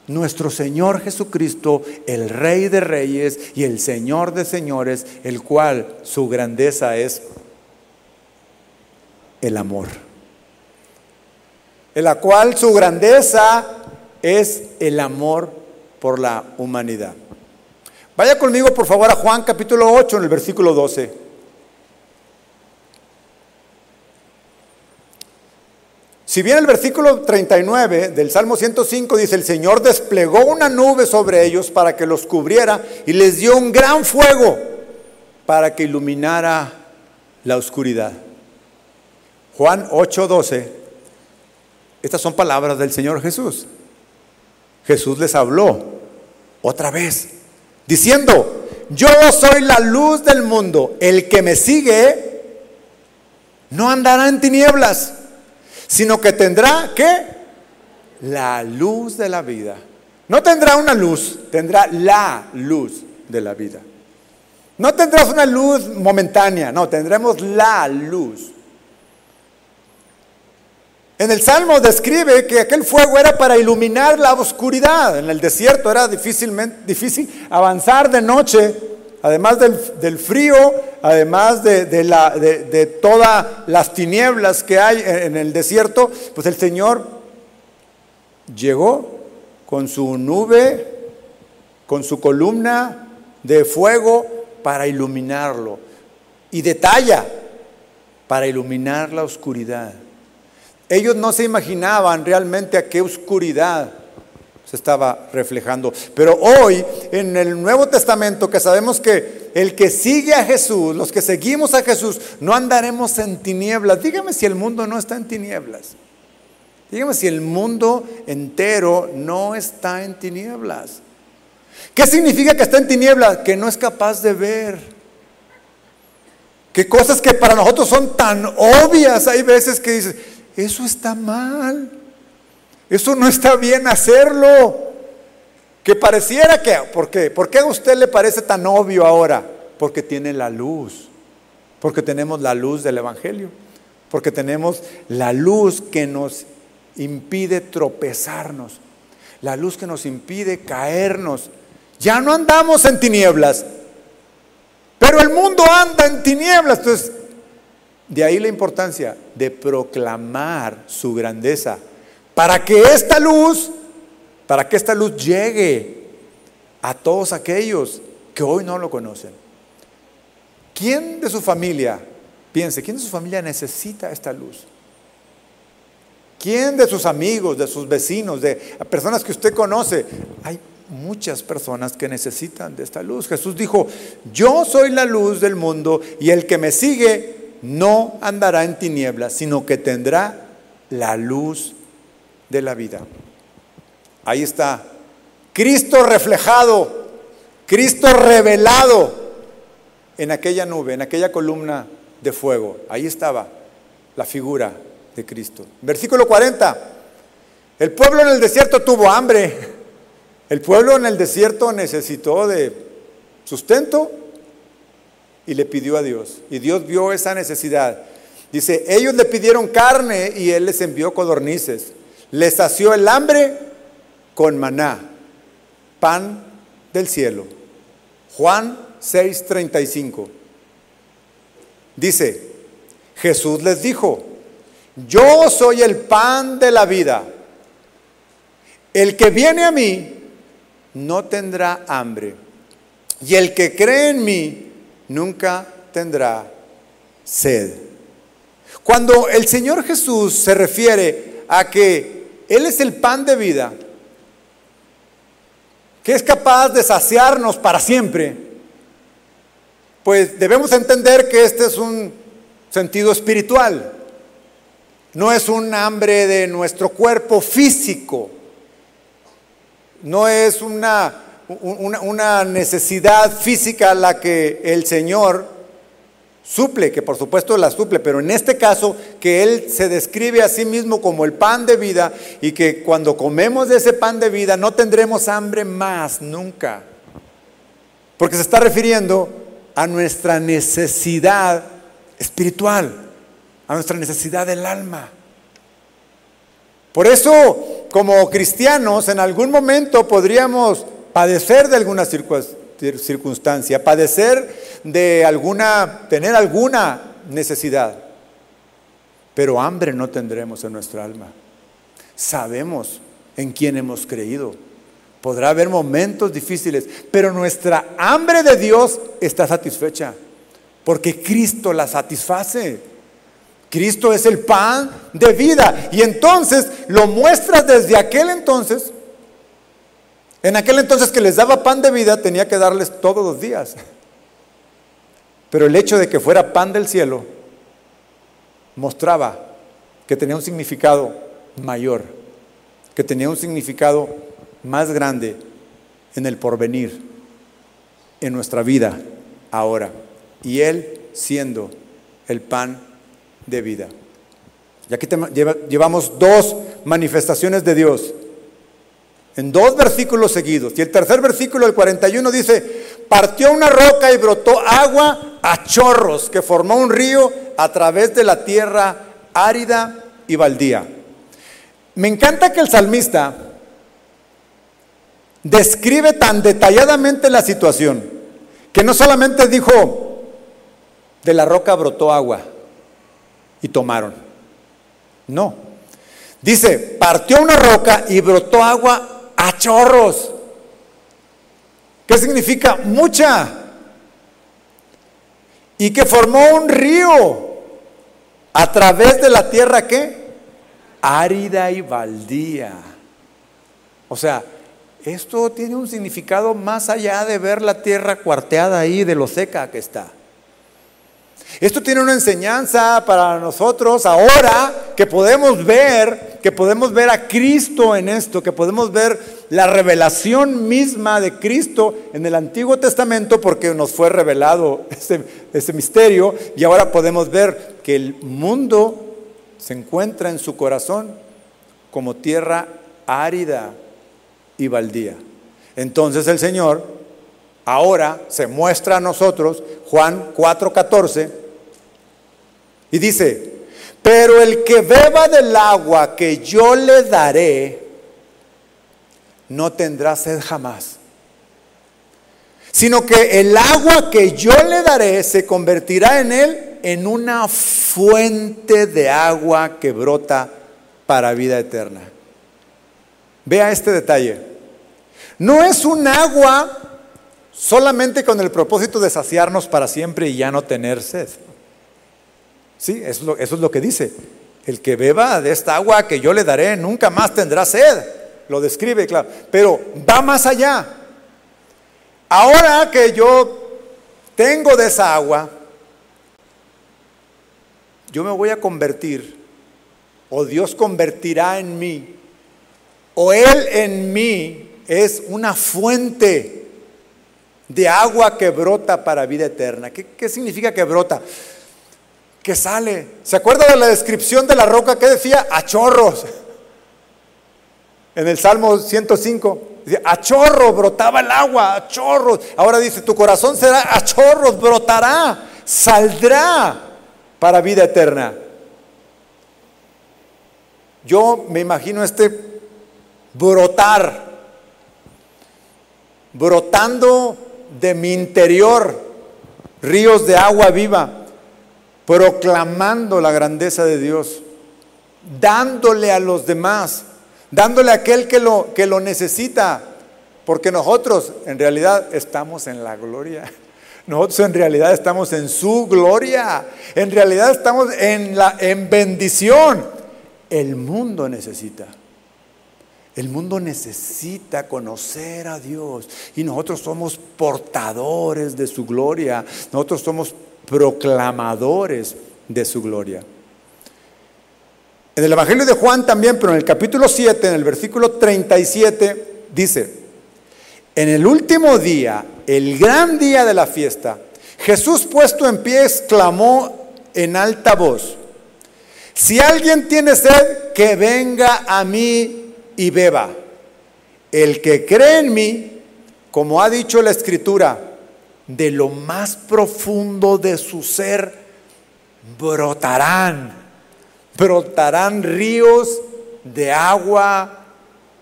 nuestro Señor Jesucristo, el Rey de Reyes y el Señor de Señores, el cual su grandeza es el amor. En la cual su grandeza es el amor por la humanidad. Vaya conmigo por favor a Juan capítulo 8 en el versículo 12. Si bien el versículo 39 del Salmo 105 dice, el Señor desplegó una nube sobre ellos para que los cubriera y les dio un gran fuego para que iluminara la oscuridad. Juan 8:12, estas son palabras del Señor Jesús. Jesús les habló otra vez, diciendo, yo soy la luz del mundo, el que me sigue no andará en tinieblas sino que tendrá ¿qué? La luz de la vida. No tendrá una luz, tendrá la luz de la vida. No tendrás una luz momentánea, no, tendremos la luz. En el Salmo describe que aquel fuego era para iluminar la oscuridad. En el desierto era difícilmente, difícil avanzar de noche además del, frío, además de, todas las tinieblas que hay en el desierto, pues el Señor llegó con su nube, con su columna de fuego para iluminarlo. Y detalla, para iluminar la oscuridad. Ellos no se imaginaban realmente a qué oscuridad se estaba reflejando. Pero hoy, en el Nuevo Testamento, que sabemos que el que sigue a Jesús, los que seguimos a Jesús, no andaremos en tinieblas. Dígame si el mundo no está en tinieblas. Dígame si el mundo entero no está en tinieblas. ¿Qué significa que está en tinieblas? Que no es capaz de ver. Que cosas que para nosotros son tan obvias, hay veces que dices, eso está mal. Eso no está bien hacerlo. Que pareciera que, ¿por qué? ¿Por qué a usted le parece tan obvio ahora? Porque tiene la luz, porque tenemos la luz del Evangelio, porque tenemos la luz que nos impide tropezarnos, la luz que nos impide caernos. Ya no andamos en tinieblas, pero el mundo anda en tinieblas. Entonces, de ahí la importancia de proclamar su grandeza para que esta luz, para que esta luz llegue a todos aquellos que hoy no lo conocen. ¿Quién de su familia, piense, quién de su familia necesita esta luz? ¿Quién de sus amigos, de sus vecinos, de personas que usted conoce? Hay muchas personas que necesitan de esta luz. Jesús dijo, yo soy la luz del mundo y el que me sigue no andará en tinieblas, sino que tendrá la luz de la vida. Ahí está. Cristo reflejado, Cristo revelado en aquella nube, en aquella columna de fuego. Ahí estaba la figura de Cristo. Versículo 40. El pueblo en el desierto tuvo hambre. El pueblo en el desierto necesitó de sustento y le pidió a Dios. Y Dios vio esa necesidad. Dice, ellos le pidieron carne y Él les envió codornices. Les sació el hambre con maná, pan del cielo. Juan 6:35. Dice, Jesús les dijo, yo soy el pan de la vida. El que viene a mí no tendrá hambre. Y el que cree en mí nunca tendrá sed. Cuando el Señor Jesús se refiere a que Él es el pan de vida, que es capaz de saciarnos para siempre, pues debemos entender que este es un sentido espiritual, no es un hambre de nuestro cuerpo físico, no es una, una, necesidad física la que el Señor suple, que por supuesto la suple, pero en este caso que Él se describe a sí mismo como el pan de vida y que cuando comemos de ese pan de vida no tendremos hambre más nunca. Porque se está refiriendo a nuestra necesidad espiritual, a nuestra necesidad del alma. Por eso, como cristianos, en algún momento podríamos padecer de alguna circunstancia circunstancia, padecer de alguna, tener alguna necesidad. Pero hambre no tendremos en nuestra alma. Sabemos en quién hemos creído. Podrá haber momentos difíciles, pero nuestra hambre de Dios está satisfecha, porque Cristo la satisface. Cristo es el pan de vida. Y entonces lo muestra desde aquel entonces en aquel entonces que les daba pan de vida tenía que darles todos los días. Pero el hecho de que fuera pan del cielo mostraba que tenía un significado mayor, que tenía un significado más grande en el porvenir, en nuestra vida ahora. Y Él siendo el pan de vida. Y aquí llevamos dos manifestaciones de Dios en dos versículos seguidos. Y el tercer versículo, el 41, dice, partió una roca y brotó agua a chorros, que formó un río a través de la tierra árida y baldía. Me encanta que el salmista describe tan detalladamente la situación, que no solamente dijo, de la roca brotó agua y tomaron. No. Dice, partió una roca y brotó agua a chorros. ¿Qué significa? Mucha. Y que formó un río a través de la tierra que árida y baldía. O sea, esto tiene un significado más allá de ver la tierra cuarteada ahí de lo seca que está. Esto tiene una enseñanza para nosotros ahora que podemos ver, que podemos ver a Cristo en esto, que podemos ver la revelación misma de Cristo en el Antiguo Testamento porque nos fue revelado ese, ese misterio y ahora podemos ver que el mundo se encuentra en su corazón como tierra árida y baldía. Entonces el Señor ahora se muestra a nosotros, Juan 4:14, y dice, pero el que beba del agua que yo le daré, no tendrá sed jamás, sino que el agua que yo le daré se convertirá en él en una fuente de agua que brota para vida eterna. Vea este detalle. No es un agua solamente con el propósito de saciarnos para siempre y ya no tener sed. Sí, eso es, lo, que dice. El que beba de esta agua que yo le daré nunca más tendrá sed. Lo describe, claro. Pero va más allá. Ahora que yo tengo de esa agua, yo me voy a convertir, o Dios convertirá en mí, o Él en mí es una fuente de agua que brota para vida eterna. ¿Qué, qué significa que brota? que sale. ¿Se acuerda de la descripción de la roca que decía? A chorros. En el Salmo 105, dice, a chorro brotaba el agua, a chorros. Ahora dice, tu corazón será a chorros, brotará, saldrá para vida eterna. Yo me imagino este brotar, brotando de mi interior ríos de agua viva proclamando la grandeza de Dios, dándole a los demás, dándole a aquel que lo, que lo necesita, porque nosotros en realidad estamos en la gloria. [laughs] Nosotros en realidad estamos en su gloria. En realidad estamos en, la, en bendición. El mundo necesita. El mundo necesita conocer a Dios y nosotros somos portadores de su gloria, nosotros somos proclamadores de su gloria. En el Evangelio de Juan también, pero en el capítulo 7, en el versículo 37, dice, en el último día, el gran día de la fiesta, Jesús puesto en pie exclamó en alta voz, si alguien tiene sed, que venga a mí y beba. El que cree en mí, como ha dicho la escritura, de lo más profundo de su ser brotarán, brotarán ríos de agua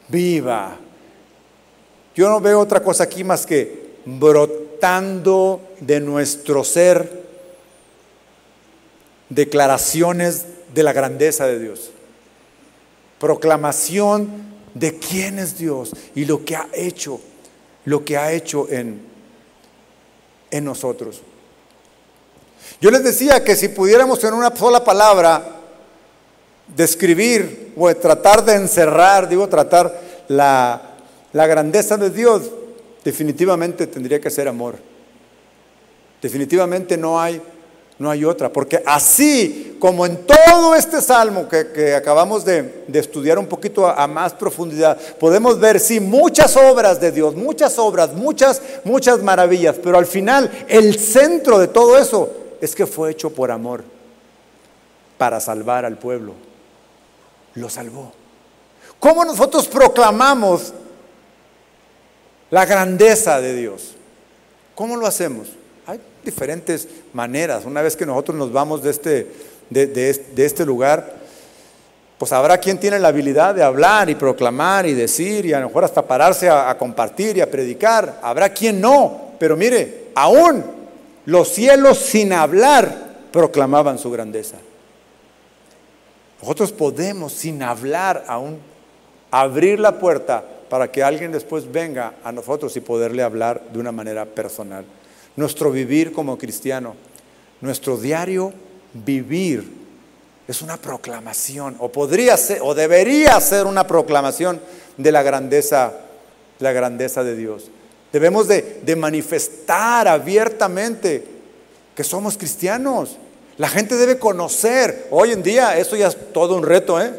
viva. Yo no veo otra cosa aquí más que brotando de nuestro ser declaraciones de la grandeza de Dios proclamación de quién es Dios y lo que ha hecho, lo que ha hecho en, en nosotros. Yo les decía que si pudiéramos en una sola palabra describir o tratar de encerrar, digo, tratar la, la grandeza de Dios, definitivamente tendría que ser amor. Definitivamente no hay no hay otra, porque así como en todo este salmo que, acabamos de, estudiar un poquito a, más profundidad, podemos ver, sí, muchas obras de Dios, muchas obras, muchas, muchas maravillas, pero al final el centro de todo eso es que fue hecho por amor, para salvar al pueblo. Lo salvó. ¿Cómo nosotros proclamamos la grandeza de Dios? ¿Cómo lo hacemos? Diferentes maneras. Una vez que nosotros nos vamos de este, de, este lugar, pues habrá quien tiene la habilidad de hablar y proclamar y decir y a lo mejor hasta pararse a compartir y a predicar. Habrá quien no, pero mire, aún los cielos sin hablar proclamaban su grandeza. Nosotros podemos sin hablar aún abrir la puerta para que alguien después venga a nosotros y poderle hablar de una manera personal nuestro vivir como cristiano, nuestro diario vivir es una proclamación, o podría ser, o debería ser una proclamación de la grandeza, la grandeza de Dios. Debemos de, de manifestar abiertamente que somos cristianos. La gente debe conocer. Hoy en día eso ya es todo un reto, ¿eh?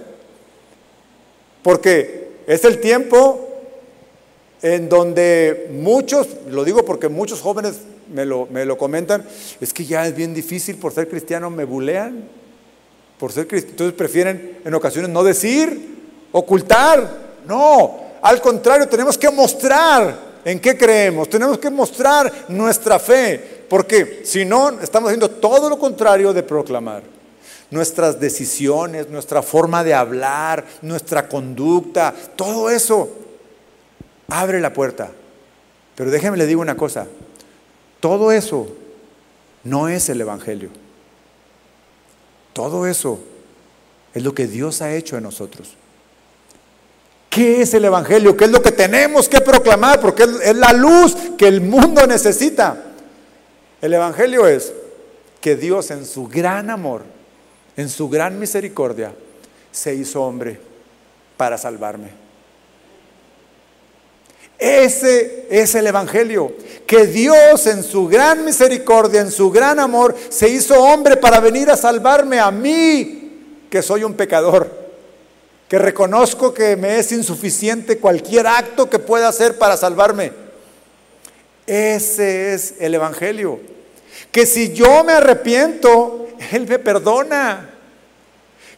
Porque es el tiempo en donde muchos, lo digo porque muchos jóvenes me lo, me lo comentan, es que ya es bien difícil por ser cristiano, me bulean. Por ser cristiano, entonces prefieren en ocasiones no decir, ocultar. No, al contrario, tenemos que mostrar en qué creemos, tenemos que mostrar nuestra fe, porque si no, estamos haciendo todo lo contrario de proclamar. Nuestras decisiones, nuestra forma de hablar, nuestra conducta, todo eso abre la puerta. Pero déjeme le digo una cosa, todo eso no es el Evangelio. Todo eso es lo que Dios ha hecho en nosotros. ¿Qué es el Evangelio? ¿Qué es lo que tenemos que proclamar? Porque es la luz que el mundo necesita. El Evangelio es que Dios en su gran amor, en su gran misericordia, se hizo hombre para salvarme. Ese es el Evangelio, que Dios en su gran misericordia, en su gran amor, se hizo hombre para venir a salvarme a mí, que soy un pecador, que reconozco que me es insuficiente cualquier acto que pueda hacer para salvarme. Ese es el Evangelio, que si yo me arrepiento, Él me perdona,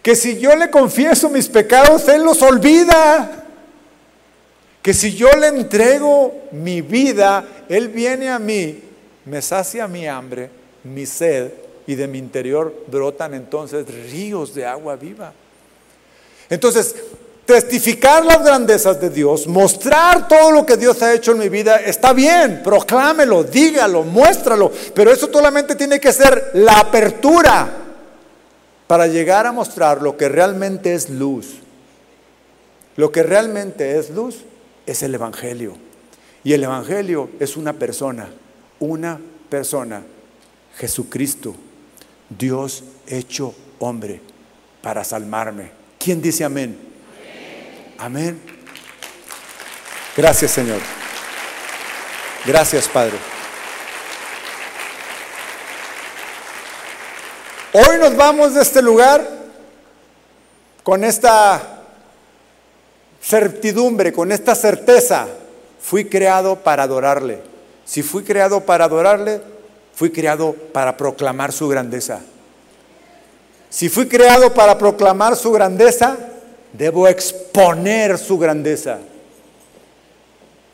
que si yo le confieso mis pecados, Él los olvida que si yo le entrego mi vida, Él viene a mí, me sacia mi hambre, mi sed, y de mi interior brotan entonces ríos de agua viva. Entonces, testificar las grandezas de Dios, mostrar todo lo que Dios ha hecho en mi vida, está bien, proclámelo, dígalo, muéstralo, pero eso solamente tiene que ser la apertura para llegar a mostrar lo que realmente es luz. Lo que realmente es luz es el Evangelio. Y el Evangelio es una persona, una persona, Jesucristo, Dios hecho hombre, para salvarme. ¿Quién dice amén? Amén. Gracias Señor. Gracias Padre. Hoy nos vamos de este lugar con esta certidumbre, con esta certeza. Fui creado para adorarle. Si fui creado para adorarle, fui creado para proclamar su grandeza. Si fui creado para proclamar su grandeza, debo exponer su grandeza.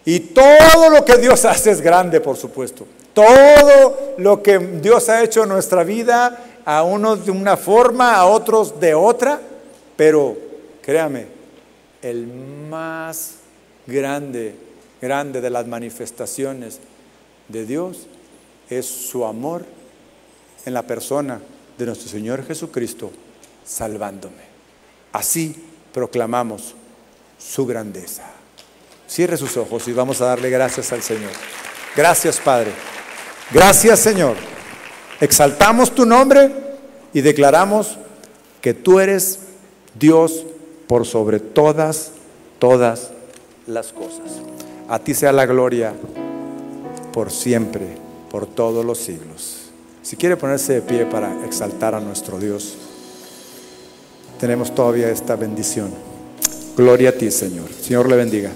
Y todo lo que Dios hace es grande, por supuesto. Todo lo que Dios ha hecho en nuestra vida, a unos de una forma, a otros de otra, pero créame, el más grande, grande de las manifestaciones de Dios es su amor en la persona de nuestro Señor Jesucristo, salvándome. Así proclamamos su grandeza. Cierre sus ojos y vamos a darle gracias al Señor. Gracias, Padre. Gracias, Señor. Exaltamos tu nombre y declaramos que tú eres Dios por sobre todas, todas las cosas. A ti sea la gloria por siempre, por todos los siglos. Si quiere ponerse de pie para exaltar a nuestro Dios, tenemos todavía esta bendición. Gloria a ti, Señor. Señor le bendiga.